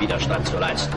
Widerstand zu leisten.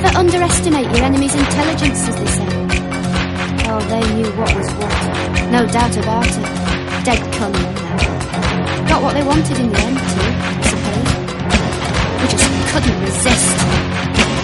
Never underestimate your enemy's intelligence, as they say. Oh, they knew what was what. No doubt about it. Dead cunning. Got what they wanted in the end, too, I suppose. We just couldn't resist.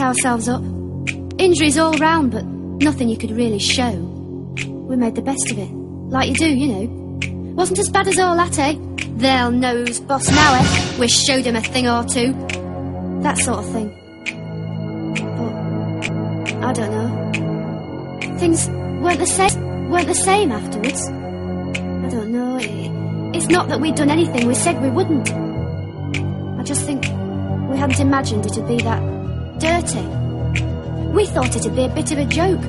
Ourselves up, injuries all round, but nothing you could really show. We made the best of it, like you do, you know. Wasn't as bad as all that, eh? They'll nose boss now, eh? We showed him a thing or two. That sort of thing. But I don't know. Things weren't the same. weren't the same afterwards. I don't know. It, it's not that we'd done anything we said we wouldn't. I just think we hadn't imagined it'd be that dirty. We thought it'd be a bit of a joke.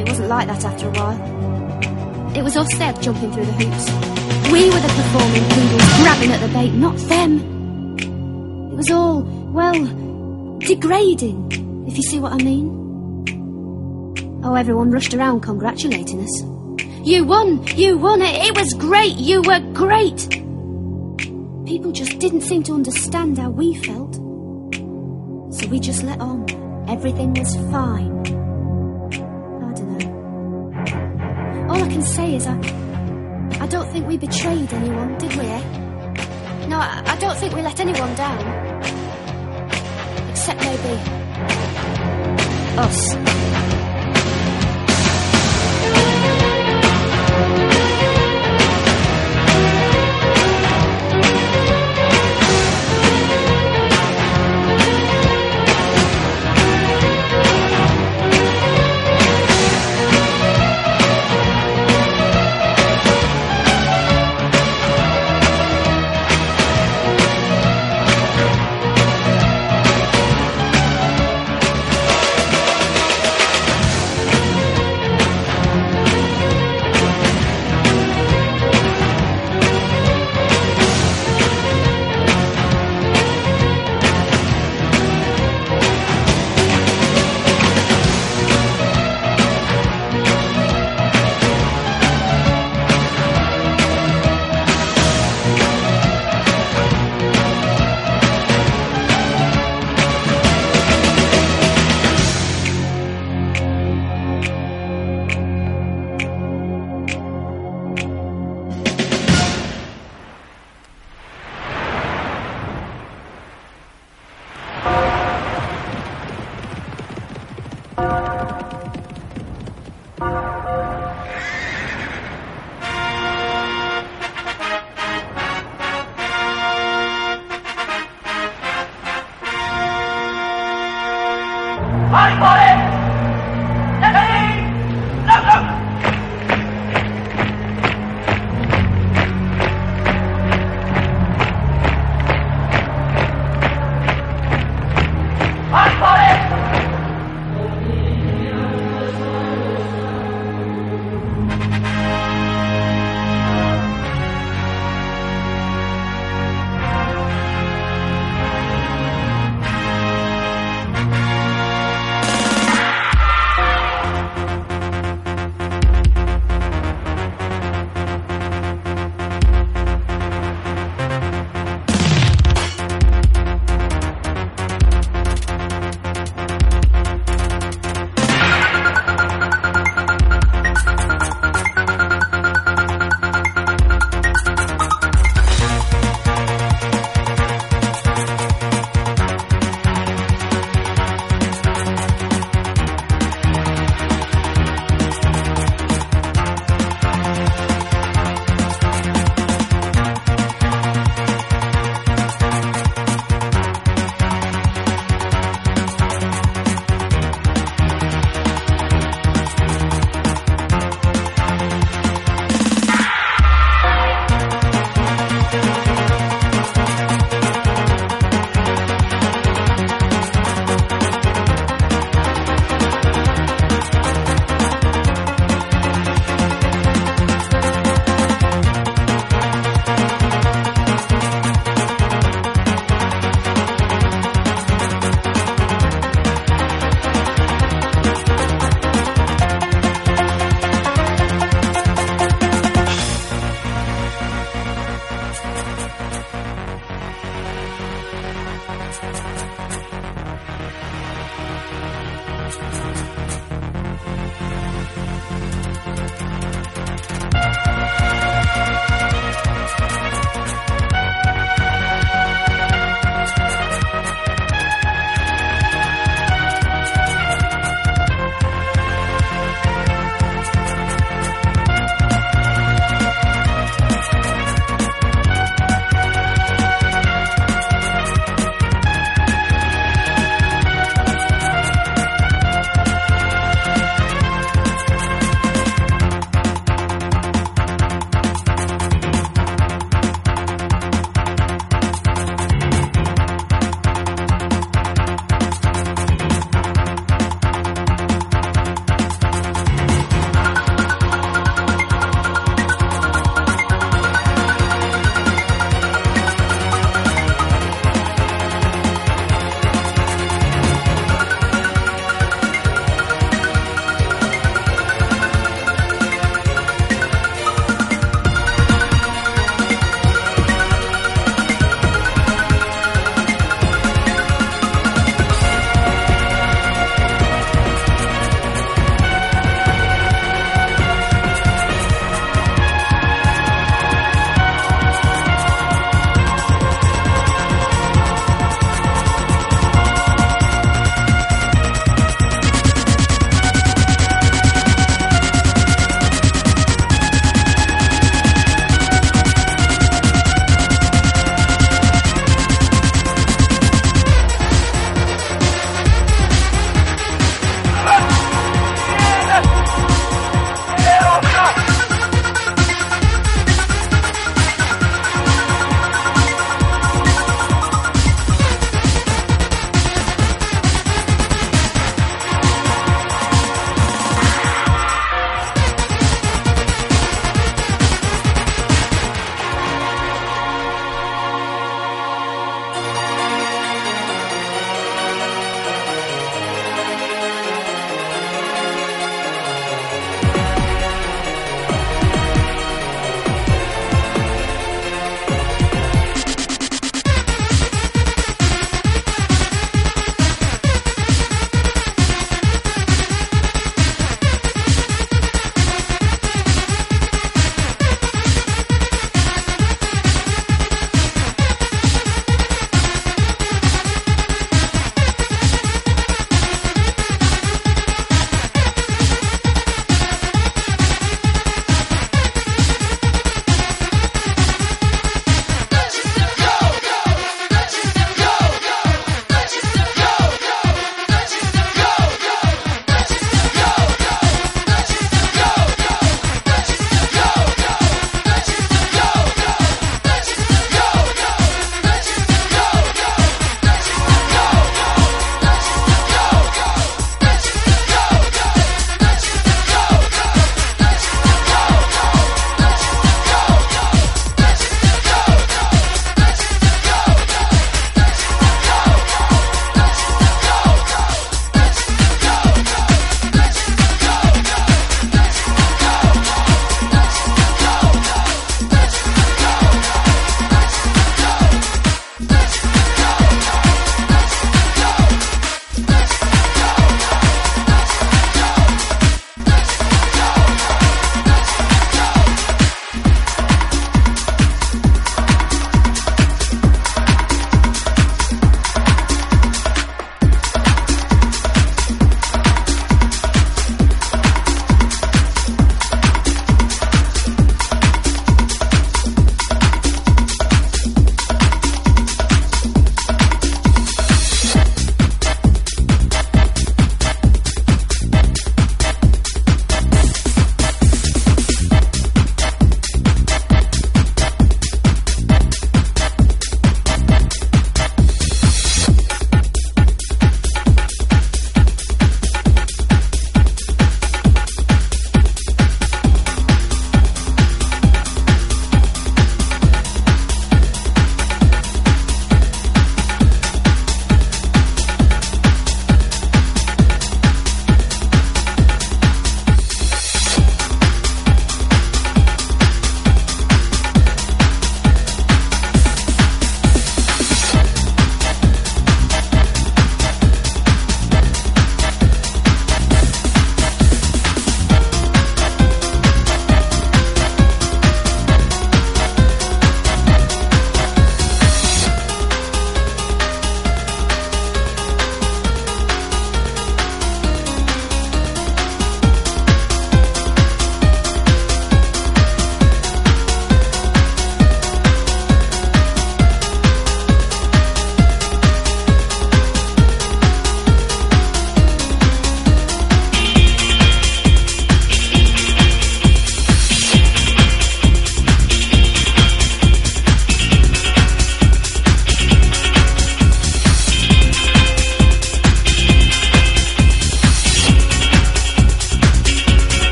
It wasn't like that after a while. It was us there jumping through the hoops. We were the performing poodles grabbing at the bait, not them. It was all, well, degrading, if you see what I mean. Oh, everyone rushed around congratulating us. You won! You won! It, it was great! You were great! People just didn't seem to understand how we felt. So we just let on. Everything was fine. I don't know. All I can say is I. I don't think we betrayed anyone, did we, eh? No, I, I don't think we let anyone down. Except maybe. us.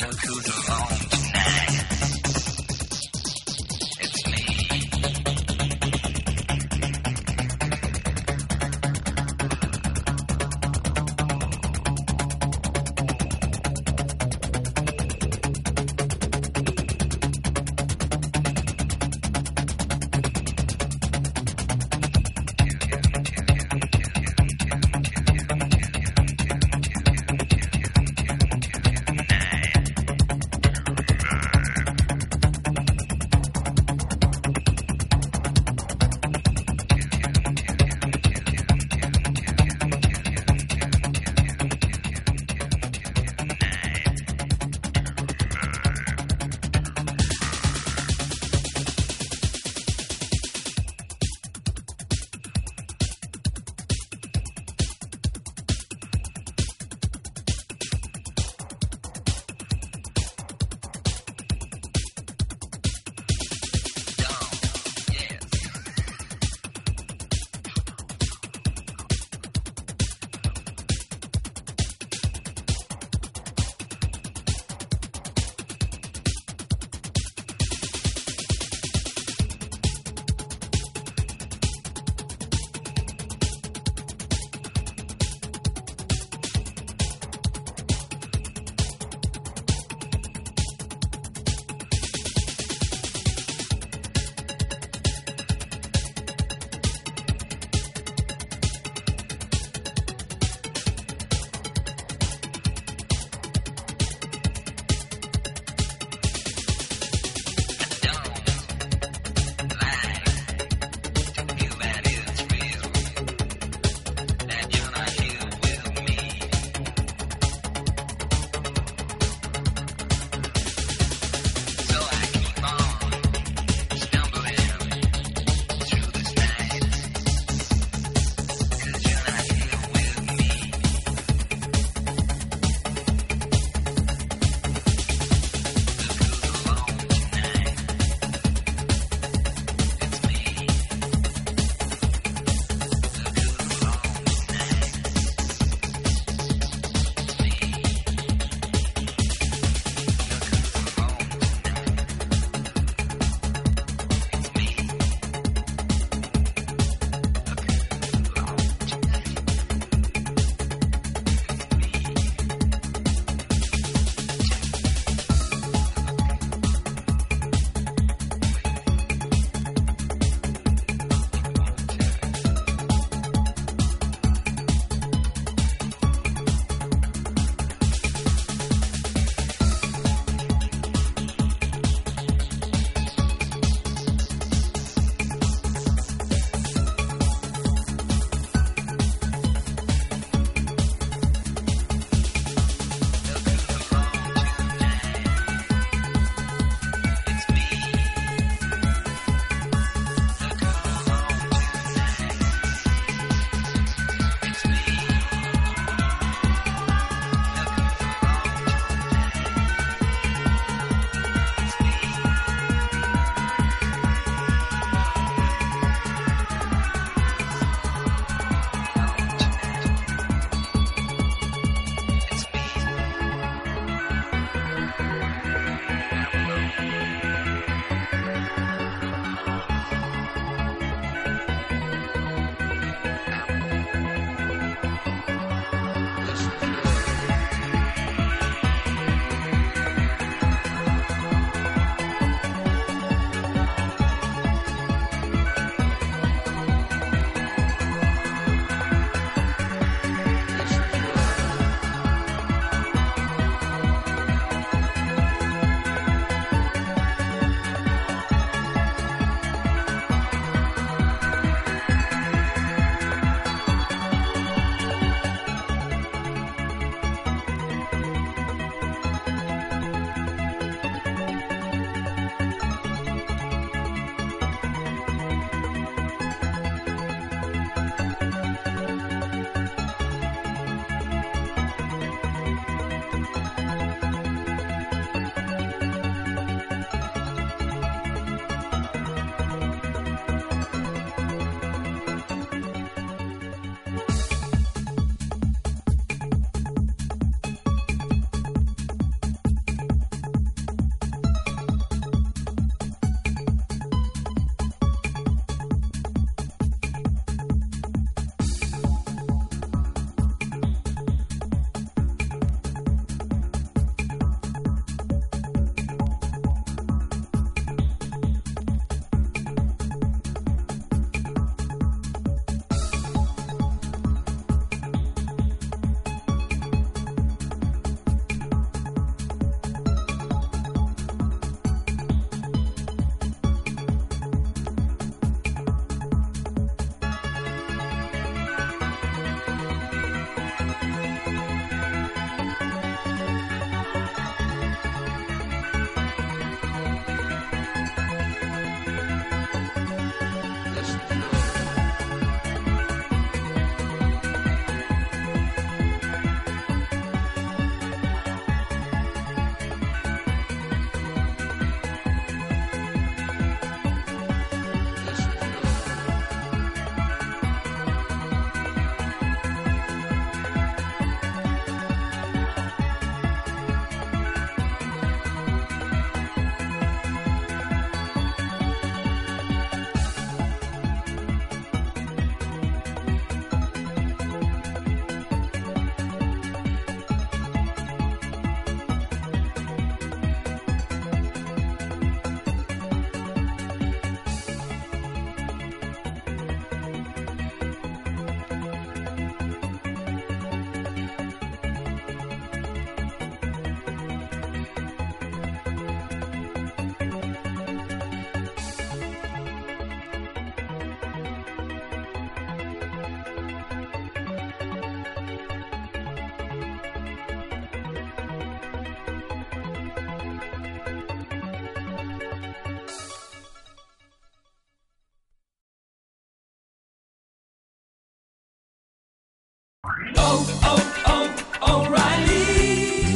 What to do wrong.